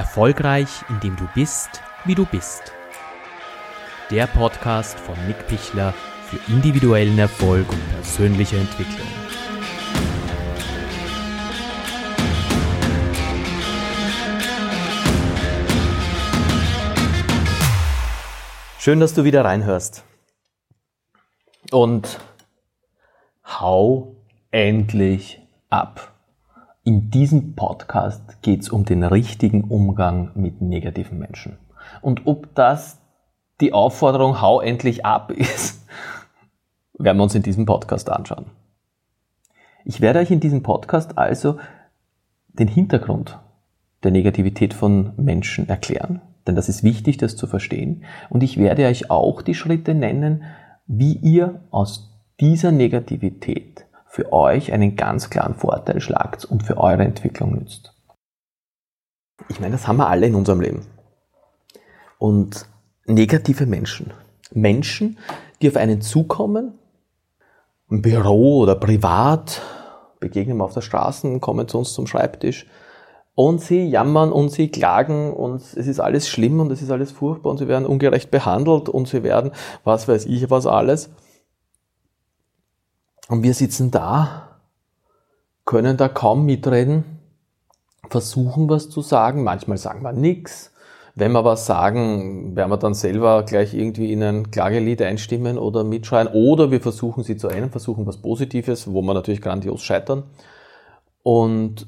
Erfolgreich, indem du bist, wie du bist. Der Podcast von Nick Pichler für individuellen Erfolg und persönliche Entwicklung. Schön, dass du wieder reinhörst. Und hau endlich ab. In diesem Podcast geht es um den richtigen Umgang mit negativen Menschen. Und ob das die Aufforderung Hau endlich ab ist, werden wir uns in diesem Podcast anschauen. Ich werde euch in diesem Podcast also den Hintergrund der Negativität von Menschen erklären, denn das ist wichtig, das zu verstehen. Und ich werde euch auch die Schritte nennen, wie ihr aus dieser Negativität für euch einen ganz klaren Vorteil schlagt und für eure Entwicklung nützt. Ich meine, das haben wir alle in unserem Leben. Und negative Menschen. Menschen, die auf einen zukommen, im Büro oder privat, begegnen wir auf der Straße, kommen zu uns zum Schreibtisch und sie jammern und sie klagen und es ist alles schlimm und es ist alles furchtbar und sie werden ungerecht behandelt und sie werden, was weiß ich, was alles. Und wir sitzen da, können da kaum mitreden, versuchen was zu sagen, manchmal sagen wir nichts. Wenn wir was sagen, werden wir dann selber gleich irgendwie in ein Klagelied einstimmen oder mitschreien. Oder wir versuchen sie zu ändern, versuchen was Positives, wo wir natürlich grandios scheitern. Und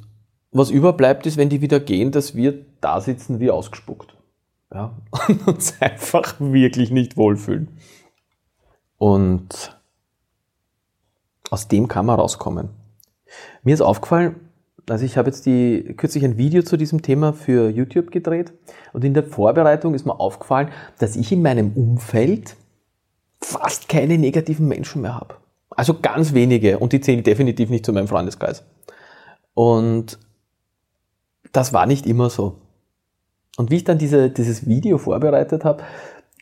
was überbleibt ist, wenn die wieder gehen, dass wir da sitzen wie ausgespuckt. Ja, und uns einfach wirklich nicht wohlfühlen. Und aus dem kann man rauskommen. Mir ist aufgefallen, also ich habe jetzt die, kürzlich ein Video zu diesem Thema für YouTube gedreht und in der Vorbereitung ist mir aufgefallen, dass ich in meinem Umfeld fast keine negativen Menschen mehr habe. Also ganz wenige und die zählen definitiv nicht zu meinem Freundeskreis. Und das war nicht immer so. Und wie ich dann diese, dieses Video vorbereitet habe,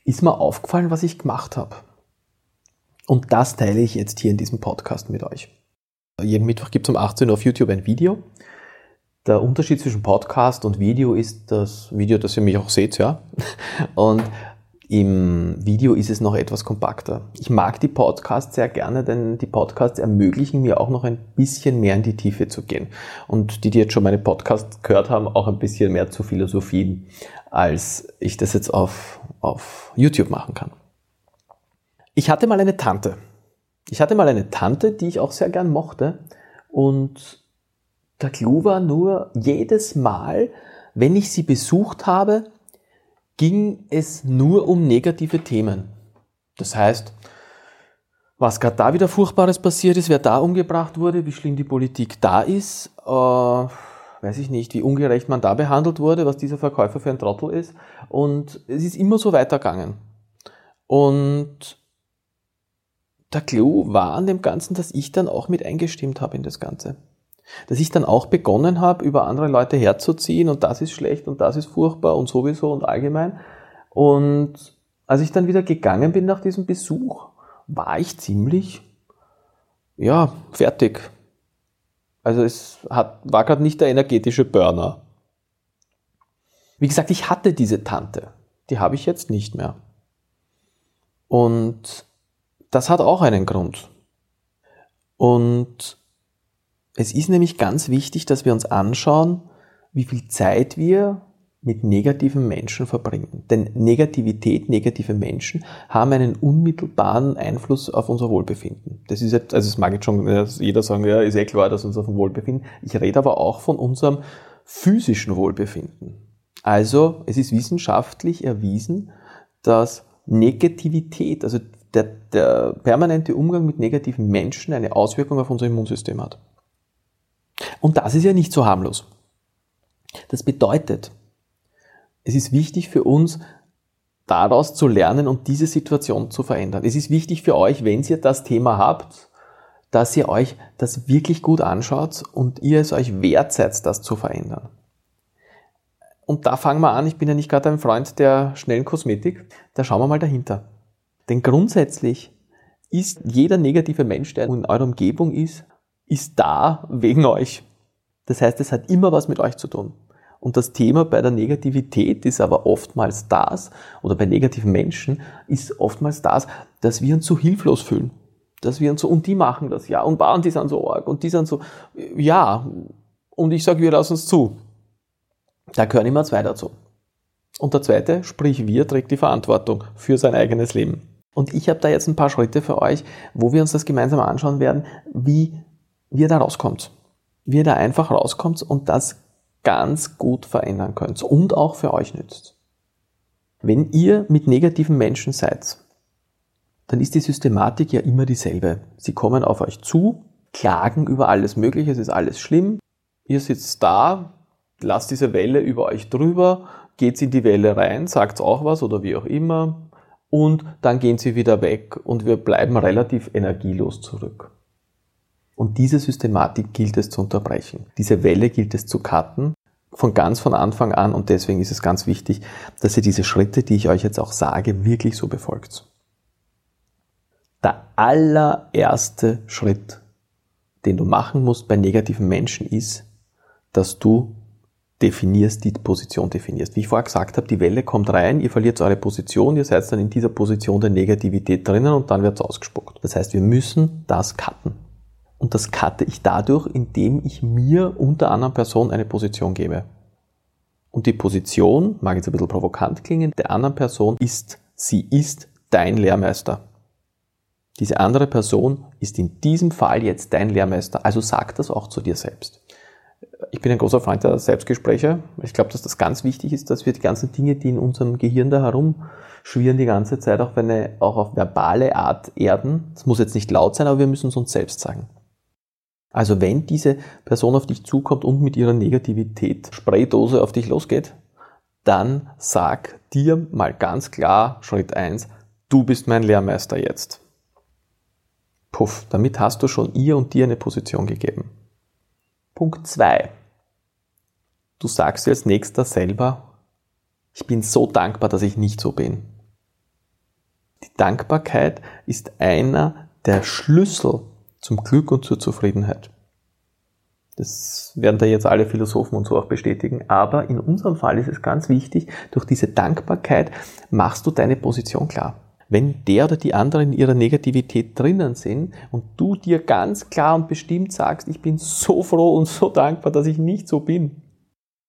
ist mir aufgefallen, was ich gemacht habe. Und das teile ich jetzt hier in diesem Podcast mit euch. Jeden Mittwoch gibt es um 18 Uhr auf YouTube ein Video. Der Unterschied zwischen Podcast und Video ist das Video, das ihr mich auch seht, ja. Und im Video ist es noch etwas kompakter. Ich mag die Podcasts sehr gerne, denn die Podcasts ermöglichen mir auch noch ein bisschen mehr in die Tiefe zu gehen. Und die, die jetzt schon meine Podcasts gehört haben, auch ein bisschen mehr zu philosophien, als ich das jetzt auf, auf YouTube machen kann. Ich hatte mal eine Tante. Ich hatte mal eine Tante, die ich auch sehr gern mochte. Und der Clou war nur, jedes Mal, wenn ich sie besucht habe, ging es nur um negative Themen. Das heißt, was gerade da wieder Furchtbares passiert ist, wer da umgebracht wurde, wie schlimm die Politik da ist, äh, weiß ich nicht, wie ungerecht man da behandelt wurde, was dieser Verkäufer für ein Trottel ist. Und es ist immer so weitergegangen. Und der Clou war an dem Ganzen, dass ich dann auch mit eingestimmt habe in das Ganze. Dass ich dann auch begonnen habe, über andere Leute herzuziehen und das ist schlecht und das ist furchtbar und sowieso und allgemein. Und als ich dann wieder gegangen bin nach diesem Besuch, war ich ziemlich, ja, fertig. Also es hat, war gerade nicht der energetische Burner. Wie gesagt, ich hatte diese Tante. Die habe ich jetzt nicht mehr. Und das hat auch einen Grund. Und es ist nämlich ganz wichtig, dass wir uns anschauen, wie viel Zeit wir mit negativen Menschen verbringen. Denn Negativität, negative Menschen haben einen unmittelbaren Einfluss auf unser Wohlbefinden. Das ist jetzt, also es mag jetzt schon jeder sagen, ja, ist eh klar, dass unser Wohlbefinden. Ich rede aber auch von unserem physischen Wohlbefinden. Also, es ist wissenschaftlich erwiesen, dass Negativität, also der, der permanente Umgang mit negativen Menschen eine Auswirkung auf unser Immunsystem hat. Und das ist ja nicht so harmlos. Das bedeutet, es ist wichtig für uns, daraus zu lernen und diese Situation zu verändern. Es ist wichtig für euch, wenn ihr das Thema habt, dass ihr euch das wirklich gut anschaut und ihr es euch wert seid, das zu verändern. Und da fangen wir an, ich bin ja nicht gerade ein Freund der schnellen Kosmetik, da schauen wir mal dahinter. Denn grundsätzlich ist jeder negative Mensch, der in eurer Umgebung ist, ist da wegen euch. Das heißt, es hat immer was mit euch zu tun. Und das Thema bei der Negativität ist aber oftmals das, oder bei negativen Menschen ist oftmals das, dass wir uns so hilflos fühlen. Dass wir uns so, und die machen das, ja, und und die sind so arg, und die sind so, ja, und ich sage, wir lassen es zu. Da gehören immer zwei dazu. Und der zweite, sprich wir, trägt die Verantwortung für sein eigenes Leben. Und ich habe da jetzt ein paar Schritte für euch, wo wir uns das gemeinsam anschauen werden, wie, wie ihr da rauskommt. Wie ihr da einfach rauskommt und das ganz gut verändern könnt und auch für euch nützt. Wenn ihr mit negativen Menschen seid, dann ist die Systematik ja immer dieselbe. Sie kommen auf euch zu, klagen über alles Mögliche, es ist alles schlimm. Ihr sitzt da, lasst diese Welle über euch drüber, geht in die Welle rein, sagt auch was oder wie auch immer und dann gehen sie wieder weg und wir bleiben relativ energielos zurück. Und diese Systematik gilt es zu unterbrechen. Diese Welle gilt es zu cutten von ganz von Anfang an und deswegen ist es ganz wichtig, dass ihr diese Schritte, die ich euch jetzt auch sage, wirklich so befolgt. Der allererste Schritt, den du machen musst bei negativen Menschen ist, dass du definierst, die Position definierst. Wie ich vorher gesagt habe, die Welle kommt rein, ihr verliert eure Position, ihr seid dann in dieser Position der Negativität drinnen und dann wird es ausgespuckt. Das heißt, wir müssen das cutten. Und das cutte ich dadurch, indem ich mir und der anderen Person eine Position gebe. Und die Position, mag jetzt ein bisschen provokant klingen, der anderen Person ist, sie ist dein Lehrmeister. Diese andere Person ist in diesem Fall jetzt dein Lehrmeister. Also sag das auch zu dir selbst. Ich bin ein großer Freund der Selbstgespräche. Ich glaube, dass das ganz wichtig ist, dass wir die ganzen Dinge, die in unserem Gehirn da herumschwirren, die ganze Zeit auch, eine, auch auf verbale Art erden. Es muss jetzt nicht laut sein, aber wir müssen es uns selbst sagen. Also wenn diese Person auf dich zukommt und mit ihrer Negativität Spraydose auf dich losgeht, dann sag dir mal ganz klar, Schritt eins: du bist mein Lehrmeister jetzt. Puff, damit hast du schon ihr und dir eine Position gegeben. Punkt zwei: Du sagst dir als nächster selber, ich bin so dankbar, dass ich nicht so bin. Die Dankbarkeit ist einer der Schlüssel zum Glück und zur Zufriedenheit. Das werden da jetzt alle Philosophen und so auch bestätigen. Aber in unserem Fall ist es ganz wichtig, durch diese Dankbarkeit machst du deine Position klar. Wenn der oder die anderen in ihrer Negativität drinnen sind und du dir ganz klar und bestimmt sagst, ich bin so froh und so dankbar, dass ich nicht so bin,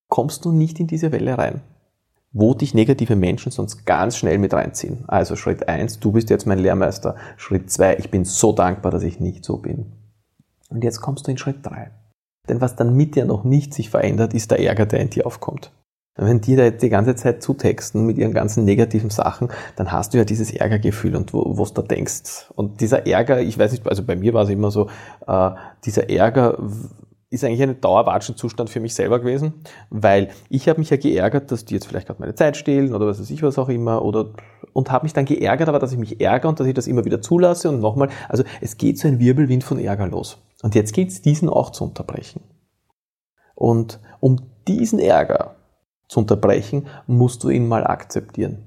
kommst du nicht in diese Welle rein wo dich negative Menschen sonst ganz schnell mit reinziehen. Also Schritt eins: du bist jetzt mein Lehrmeister. Schritt zwei: ich bin so dankbar, dass ich nicht so bin. Und jetzt kommst du in Schritt drei. Denn was dann mit dir noch nicht sich verändert, ist der Ärger, der in dir aufkommt. Wenn die da die ganze Zeit zutexten mit ihren ganzen negativen Sachen, dann hast du ja dieses Ärgergefühl und wo, du da denkst. Und dieser Ärger, ich weiß nicht, also bei mir war es immer so, äh, dieser Ärger ist eigentlich ein Dauerwatschenzustand für mich selber gewesen, weil ich habe mich ja geärgert, dass die jetzt vielleicht gerade meine Zeit stehlen oder was weiß ich was auch immer oder und habe mich dann geärgert, aber dass ich mich ärgere und dass ich das immer wieder zulasse und nochmal, also es geht so ein Wirbelwind von Ärger los. Und jetzt geht es diesen auch zu unterbrechen. Und um diesen Ärger zu unterbrechen, musst du ihn mal akzeptieren.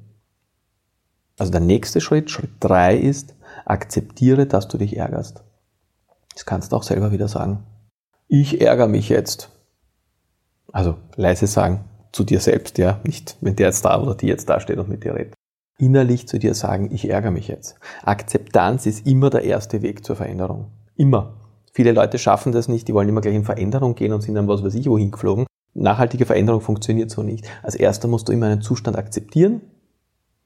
Also der nächste Schritt, Schritt drei ist, akzeptiere, dass du dich ärgerst. Das kannst du auch selber wieder sagen ich ärgere mich jetzt. Also leise sagen, zu dir selbst, ja, nicht wenn der jetzt da oder die jetzt da steht und mit dir redet. Innerlich zu dir sagen, ich ärgere mich jetzt. Akzeptanz ist immer der erste Weg zur Veränderung. Immer. Viele Leute schaffen das nicht, die wollen immer gleich in Veränderung gehen und sind dann was weiß ich wohin geflogen. Nachhaltige Veränderung funktioniert so nicht. Als erster musst du immer einen Zustand akzeptieren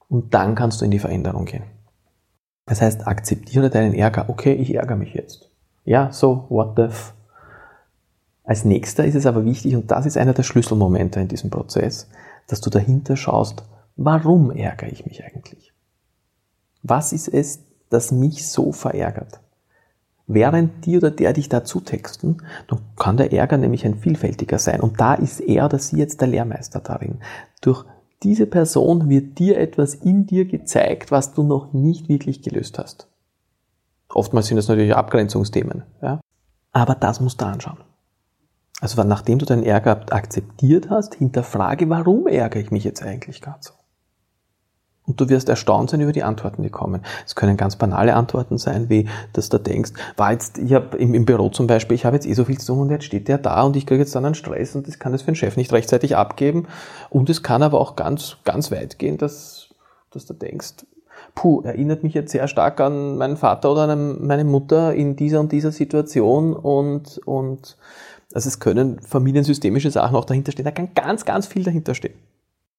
und dann kannst du in die Veränderung gehen. Das heißt, akzeptiere deinen Ärger. Okay, ich ärgere mich jetzt. Ja, so, what the f als nächster ist es aber wichtig, und das ist einer der Schlüsselmomente in diesem Prozess, dass du dahinter schaust, warum ärgere ich mich eigentlich? Was ist es, das mich so verärgert? Während die oder der dich da zutexten, dann kann der Ärger nämlich ein vielfältiger sein. Und da ist er oder sie jetzt der Lehrmeister darin. Durch diese Person wird dir etwas in dir gezeigt, was du noch nicht wirklich gelöst hast. Oftmals sind das natürlich Abgrenzungsthemen. Ja? Aber das musst du anschauen. Also nachdem du deinen Ärger akzeptiert hast, hinterfrage, warum ärgere ich mich jetzt eigentlich gerade so? Und du wirst erstaunt sein über die Antworten, die kommen. Es können ganz banale Antworten sein, wie, dass du denkst, war jetzt, ich habe im, im, Büro zum Beispiel, ich habe jetzt eh so viel zu tun und jetzt steht der da und ich kriege jetzt dann einen Stress und das kann das für den Chef nicht rechtzeitig abgeben. Und es kann aber auch ganz, ganz weit gehen, dass, dass du denkst, puh, erinnert mich jetzt sehr stark an meinen Vater oder an meine Mutter in dieser und dieser Situation und, und also es können familiensystemische Sachen auch dahinter stehen. Da kann ganz, ganz viel dahinter stehen.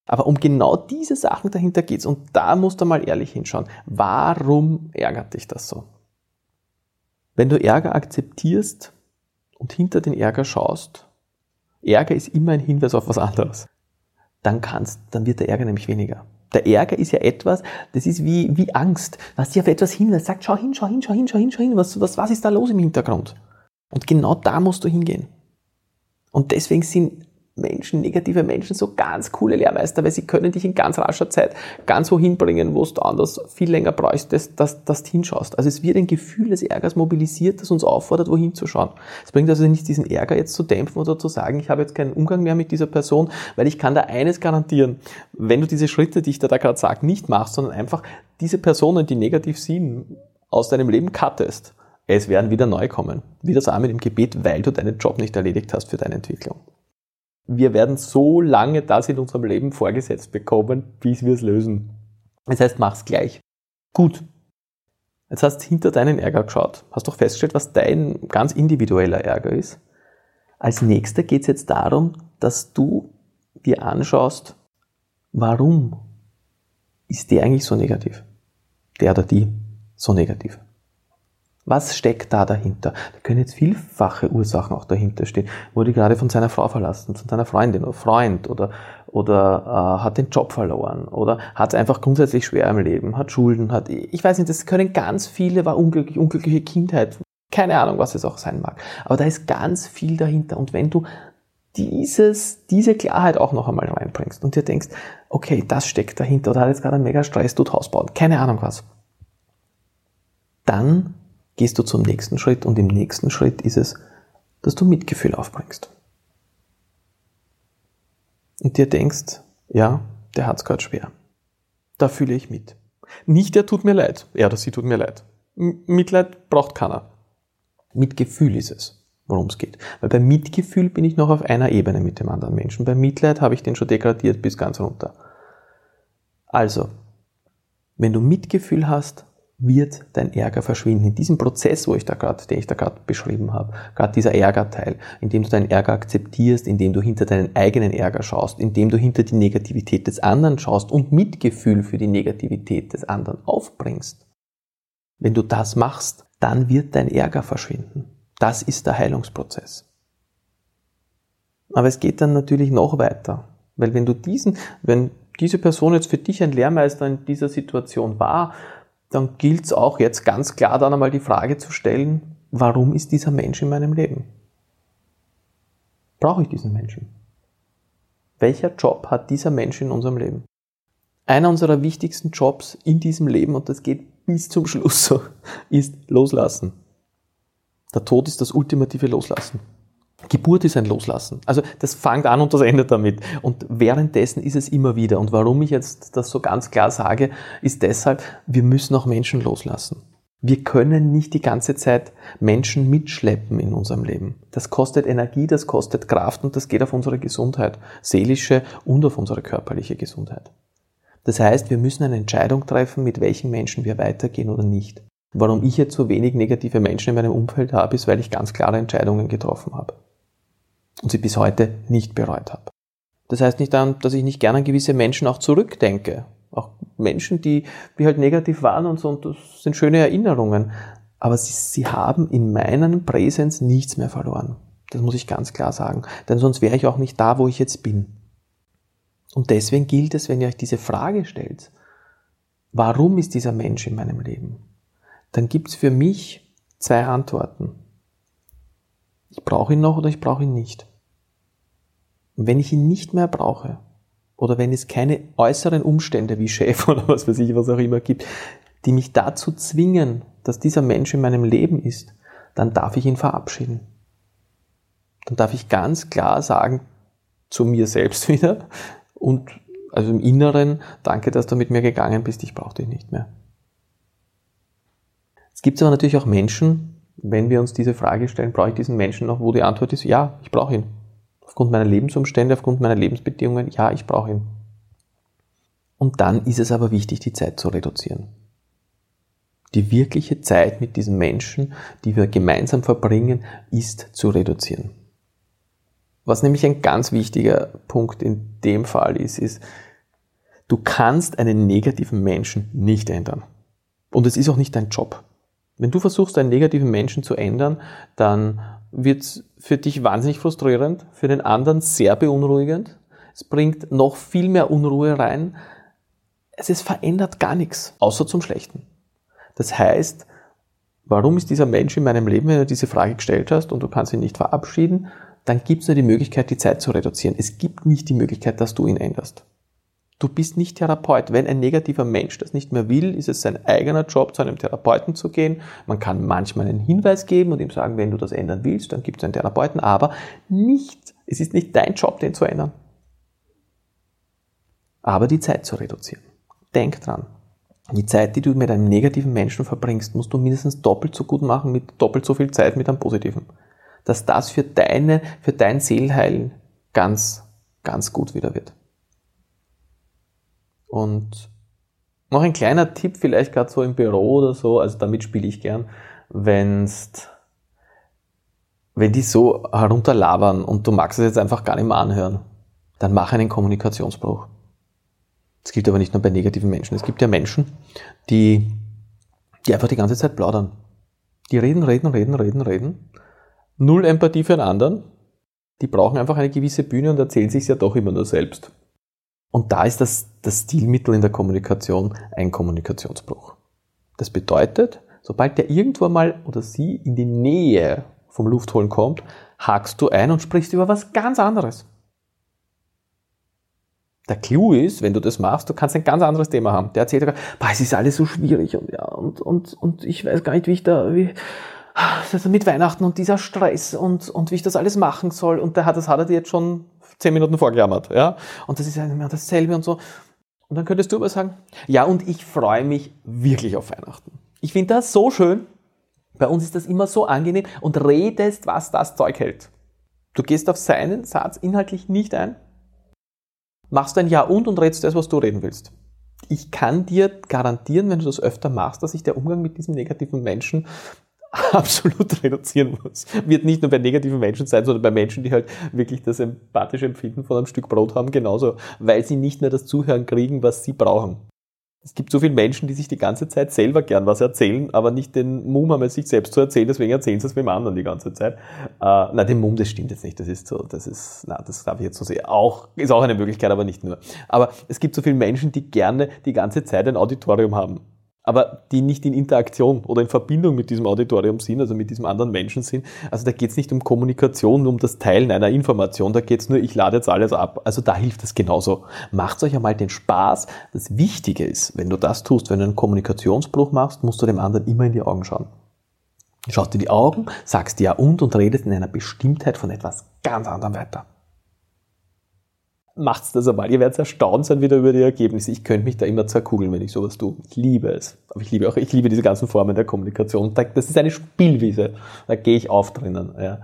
Aber um genau diese Sachen dahinter geht's und da musst du mal ehrlich hinschauen. Warum ärgert dich das so? Wenn du Ärger akzeptierst und hinter den Ärger schaust, Ärger ist immer ein Hinweis auf was anderes, dann kannst, dann wird der Ärger nämlich weniger. Der Ärger ist ja etwas, das ist wie, wie Angst, was dir auf etwas hinweist, sagt, schau hin, schau hin, schau hin, schau hin, schau hin, was, was, was ist da los im Hintergrund? Und genau da musst du hingehen. Und deswegen sind Menschen, negative Menschen, so ganz coole Lehrmeister, weil sie können dich in ganz rascher Zeit ganz wohin bringen, wo du anders viel länger brauchst, dass, dass, dass du hinschaust. Also es wird ein Gefühl des Ärgers mobilisiert, das uns auffordert, wohin zu schauen. Es bringt also nicht diesen Ärger jetzt zu dämpfen oder zu sagen, ich habe jetzt keinen Umgang mehr mit dieser Person, weil ich kann da eines garantieren, wenn du diese Schritte, die ich dir da gerade sage, nicht machst, sondern einfach diese Personen, die negativ sind, aus deinem Leben cuttest, es werden wieder neu kommen. Wie das Amen im Gebet, weil du deinen Job nicht erledigt hast für deine Entwicklung wir werden so lange das in unserem Leben vorgesetzt bekommen, bis wir es lösen. Das heißt, mach's gleich. Gut. Jetzt hast du hinter deinen Ärger geschaut, hast doch festgestellt, was dein ganz individueller Ärger ist. Als nächster geht es jetzt darum, dass du dir anschaust, warum ist der eigentlich so negativ? Der oder die so negativ. Was steckt da dahinter? Da können jetzt vielfache Ursachen auch dahinter stehen. Wurde gerade von seiner Frau verlassen, von seiner Freundin oder Freund oder, oder äh, hat den Job verloren oder hat es einfach grundsätzlich schwer im Leben, hat Schulden, hat, ich weiß nicht, das können ganz viele, war unglücklich, unglückliche Kindheit, keine Ahnung, was es auch sein mag. Aber da ist ganz viel dahinter. Und wenn du dieses, diese Klarheit auch noch einmal reinbringst und dir denkst, okay, das steckt dahinter oder hat jetzt gerade einen mega Stress, tut Haus bauen, keine Ahnung was, dann gehst du zum nächsten Schritt und im nächsten Schritt ist es, dass du Mitgefühl aufbringst. Und dir denkst, ja, der hat's gerade schwer. Da fühle ich mit. Nicht der tut mir leid, er oder sie tut mir leid. Mitleid braucht keiner. Mitgefühl ist es, worum es geht. Weil bei Mitgefühl bin ich noch auf einer Ebene mit dem anderen Menschen. Bei Mitleid habe ich den schon degradiert bis ganz runter. Also, wenn du Mitgefühl hast, wird dein Ärger verschwinden. In diesem Prozess, wo ich da gerade, den ich da gerade beschrieben habe, gerade dieser Ärgerteil, in dem du deinen Ärger akzeptierst, in dem du hinter deinen eigenen Ärger schaust, in dem du hinter die Negativität des anderen schaust und Mitgefühl für die Negativität des anderen aufbringst. Wenn du das machst, dann wird dein Ärger verschwinden. Das ist der Heilungsprozess. Aber es geht dann natürlich noch weiter. Weil wenn du diesen, wenn diese Person jetzt für dich ein Lehrmeister in dieser Situation war, dann gilt es auch jetzt ganz klar dann einmal die Frage zu stellen, warum ist dieser Mensch in meinem Leben? Brauche ich diesen Menschen? Welcher Job hat dieser Mensch in unserem Leben? Einer unserer wichtigsten Jobs in diesem Leben, und das geht bis zum Schluss so, ist Loslassen. Der Tod ist das ultimative Loslassen. Geburt ist ein Loslassen. Also das fängt an und das endet damit. Und währenddessen ist es immer wieder. Und warum ich jetzt das so ganz klar sage, ist deshalb, wir müssen auch Menschen loslassen. Wir können nicht die ganze Zeit Menschen mitschleppen in unserem Leben. Das kostet Energie, das kostet Kraft und das geht auf unsere Gesundheit, seelische und auf unsere körperliche Gesundheit. Das heißt, wir müssen eine Entscheidung treffen, mit welchen Menschen wir weitergehen oder nicht. Warum ich jetzt so wenig negative Menschen in meinem Umfeld habe, ist, weil ich ganz klare Entscheidungen getroffen habe und sie bis heute nicht bereut habe. Das heißt nicht, dass ich nicht gerne an gewisse Menschen auch zurückdenke. Auch Menschen, die, die halt negativ waren und so, und das sind schöne Erinnerungen. Aber sie, sie haben in meinen Präsenz nichts mehr verloren. Das muss ich ganz klar sagen. Denn sonst wäre ich auch nicht da, wo ich jetzt bin. Und deswegen gilt es, wenn ihr euch diese Frage stellt, warum ist dieser Mensch in meinem Leben? Dann gibt es für mich zwei Antworten. Ich brauche ihn noch oder ich brauche ihn nicht. Und wenn ich ihn nicht mehr brauche, oder wenn es keine äußeren Umstände wie Chef oder was weiß ich, was auch immer gibt, die mich dazu zwingen, dass dieser Mensch in meinem Leben ist, dann darf ich ihn verabschieden. Dann darf ich ganz klar sagen, zu mir selbst wieder und Also im Inneren, danke, dass du mit mir gegangen bist, ich brauche dich nicht mehr. Es gibt aber natürlich auch Menschen, wenn wir uns diese Frage stellen, brauche ich diesen Menschen noch, wo die Antwort ist, ja, ich brauche ihn. Aufgrund meiner Lebensumstände, aufgrund meiner Lebensbedingungen, ja, ich brauche ihn. Und dann ist es aber wichtig, die Zeit zu reduzieren. Die wirkliche Zeit mit diesem Menschen, die wir gemeinsam verbringen, ist zu reduzieren. Was nämlich ein ganz wichtiger Punkt in dem Fall ist, ist, du kannst einen negativen Menschen nicht ändern. Und es ist auch nicht dein Job. Wenn du versuchst, einen negativen Menschen zu ändern, dann wird es für dich wahnsinnig frustrierend, für den anderen sehr beunruhigend. Es bringt noch viel mehr Unruhe rein. Es ist verändert gar nichts, außer zum Schlechten. Das heißt, warum ist dieser Mensch in meinem Leben, wenn du diese Frage gestellt hast und du kannst ihn nicht verabschieden, dann gibt es nur die Möglichkeit, die Zeit zu reduzieren. Es gibt nicht die Möglichkeit, dass du ihn änderst. Du bist nicht Therapeut. Wenn ein negativer Mensch das nicht mehr will, ist es sein eigener Job, zu einem Therapeuten zu gehen. Man kann manchmal einen Hinweis geben und ihm sagen, wenn du das ändern willst, dann gibt es einen Therapeuten, aber nicht, es ist nicht dein Job, den zu ändern. Aber die Zeit zu reduzieren. Denk dran. Die Zeit, die du mit einem negativen Menschen verbringst, musst du mindestens doppelt so gut machen mit doppelt so viel Zeit mit einem positiven dass das für deine, für dein Seelenheilen ganz, ganz gut wieder wird. Und noch ein kleiner Tipp, vielleicht gerade so im Büro oder so, also damit spiele ich gern, wenn's, wenn die so herunterlabern und du magst es jetzt einfach gar nicht mehr anhören, dann mach einen Kommunikationsbruch. Das gilt aber nicht nur bei negativen Menschen. Es gibt ja Menschen, die, die einfach die ganze Zeit plaudern. Die reden, reden, reden, reden, reden null Empathie für einen anderen. Die brauchen einfach eine gewisse Bühne und erzählen sich ja doch immer nur selbst. Und da ist das, das Stilmittel in der Kommunikation ein Kommunikationsbruch. Das bedeutet, sobald der irgendwo mal oder sie in die Nähe vom Luftholen kommt, hakst du ein und sprichst über was ganz anderes. Der Clou ist, wenn du das machst, du kannst ein ganz anderes Thema haben. Der erzählt, boah, es ist alles so schwierig und ja, und, und, und ich weiß gar nicht, wie ich da, wie, also mit Weihnachten und dieser Stress und, und wie ich das alles machen soll. Und der hat, das hat er dir jetzt schon zehn Minuten vorgejammert, ja. Und das ist ja immer dasselbe und so. Und dann könntest du aber sagen, ja, und ich freue mich wirklich auf Weihnachten. Ich finde das so schön. Bei uns ist das immer so angenehm und redest, was das Zeug hält. Du gehst auf seinen Satz inhaltlich nicht ein, machst ein Ja und und redest das, was du reden willst. Ich kann dir garantieren, wenn du das öfter machst, dass sich der Umgang mit diesem negativen Menschen absolut reduzieren muss. Wird nicht nur bei negativen Menschen sein, sondern bei Menschen, die halt wirklich das empathische Empfinden von einem Stück Brot haben, genauso, weil sie nicht mehr das Zuhören kriegen, was sie brauchen. Es gibt so viele Menschen, die sich die ganze Zeit selber gern was erzählen, aber nicht den Mumm haben, es sich selbst zu erzählen, deswegen erzählen sie es mit dem anderen die ganze Zeit. Äh, nein, den Mumm, das stimmt jetzt nicht. Das ist so, das ist, na, das darf ich jetzt so sehen. Auch, ist auch eine Möglichkeit, aber nicht nur. Aber es gibt so viele Menschen, die gerne die ganze Zeit ein Auditorium haben aber die nicht in Interaktion oder in Verbindung mit diesem Auditorium sind, also mit diesem anderen Menschen sind. Also da geht es nicht um Kommunikation, um das Teilen einer Information, da geht es nur, ich lade jetzt alles ab. Also da hilft es genauso. Macht euch einmal den Spaß. Das Wichtige ist, wenn du das tust, wenn du einen Kommunikationsbruch machst, musst du dem anderen immer in die Augen schauen. Schaust dir die Augen, sagst ja und und redest in einer Bestimmtheit von etwas ganz anderem weiter macht's das einmal. Ihr werdet erstaunt sein wieder über die Ergebnisse. Ich könnte mich da immer zerkugeln, wenn ich sowas tue. Ich liebe es. Aber ich liebe auch, ich liebe diese ganzen Formen der Kommunikation. Das ist eine Spielwiese. Da gehe ich auf drinnen. Ja.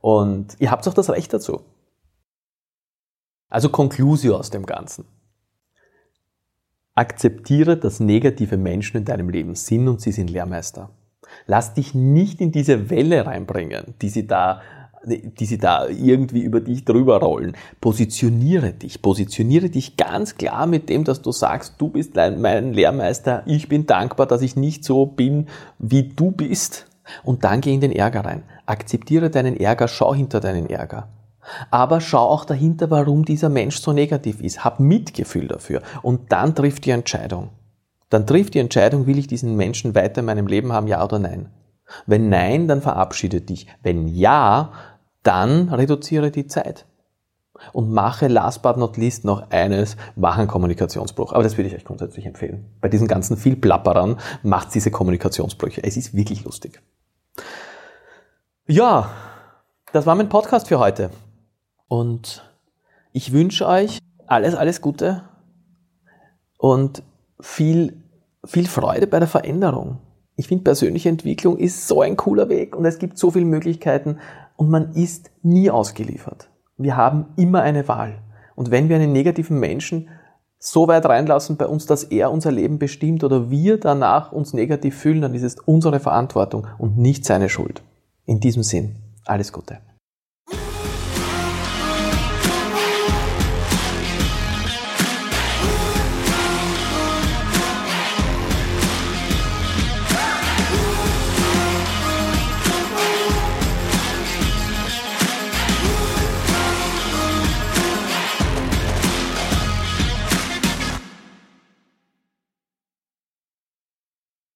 Und ihr habt auch das Recht dazu. Also Conclusio aus dem Ganzen. Akzeptiere, dass negative Menschen in deinem Leben sind und sie sind Lehrmeister. Lass dich nicht in diese Welle reinbringen, die sie da die sie da irgendwie über dich drüber rollen. Positioniere dich, positioniere dich ganz klar mit dem, dass du sagst, du bist mein Lehrmeister, ich bin dankbar, dass ich nicht so bin, wie du bist. Und dann geh in den Ärger rein. Akzeptiere deinen Ärger, schau hinter deinen Ärger. Aber schau auch dahinter, warum dieser Mensch so negativ ist. Hab Mitgefühl dafür. Und dann trifft die Entscheidung. Dann trifft die Entscheidung, will ich diesen Menschen weiter in meinem Leben haben, ja oder nein. Wenn nein, dann verabschiede dich. Wenn ja, dann reduziere die Zeit. Und mache last but not least noch eines, mach einen Kommunikationsbruch. Aber das würde ich euch grundsätzlich empfehlen. Bei diesen ganzen viel Plapperern macht diese Kommunikationsbrüche. Es ist wirklich lustig. Ja, das war mein Podcast für heute. Und ich wünsche euch alles, alles Gute. und viel, viel Freude bei der Veränderung. Ich finde, persönliche Entwicklung ist so ein cooler Weg und es gibt so viele Möglichkeiten und man ist nie ausgeliefert. Wir haben immer eine Wahl. Und wenn wir einen negativen Menschen so weit reinlassen bei uns, dass er unser Leben bestimmt oder wir danach uns negativ fühlen, dann ist es unsere Verantwortung und nicht seine Schuld. In diesem Sinn, alles Gute.